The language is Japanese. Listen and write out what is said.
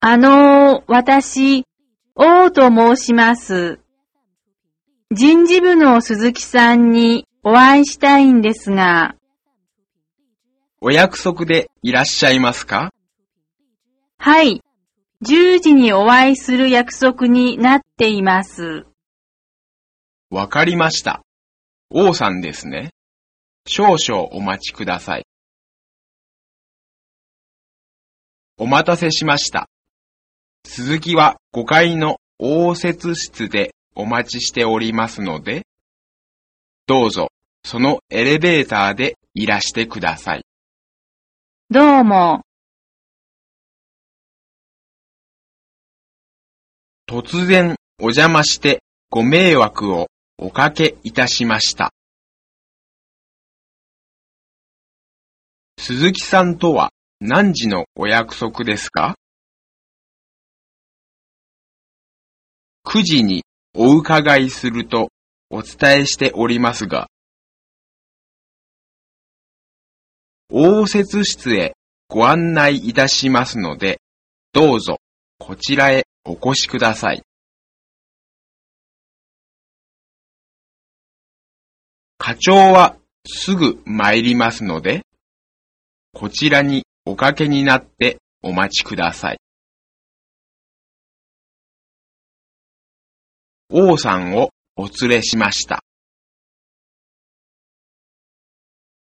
あのー、私、王と申します。人事部の鈴木さんにお会いしたいんですが、お約束でいらっしゃいますか？はい、10時にお会いする約束になっています。わかりました。王さんですね。少々お待ちください。お待たせしました。鈴木は5階の応接室でお待ちしておりますので、どうぞそのエレベーターでいらしてください。どうも、突然お邪魔してご迷惑をおかけいたしました。鈴木さんとは何時のお約束ですか ?9 時にお伺いするとお伝えしておりますが、応接室へご案内いたしますので、どうぞこちらへお越しください。課長はすぐ参りますので、こちらにおかけになってお待ちください。王さんをお連れしました。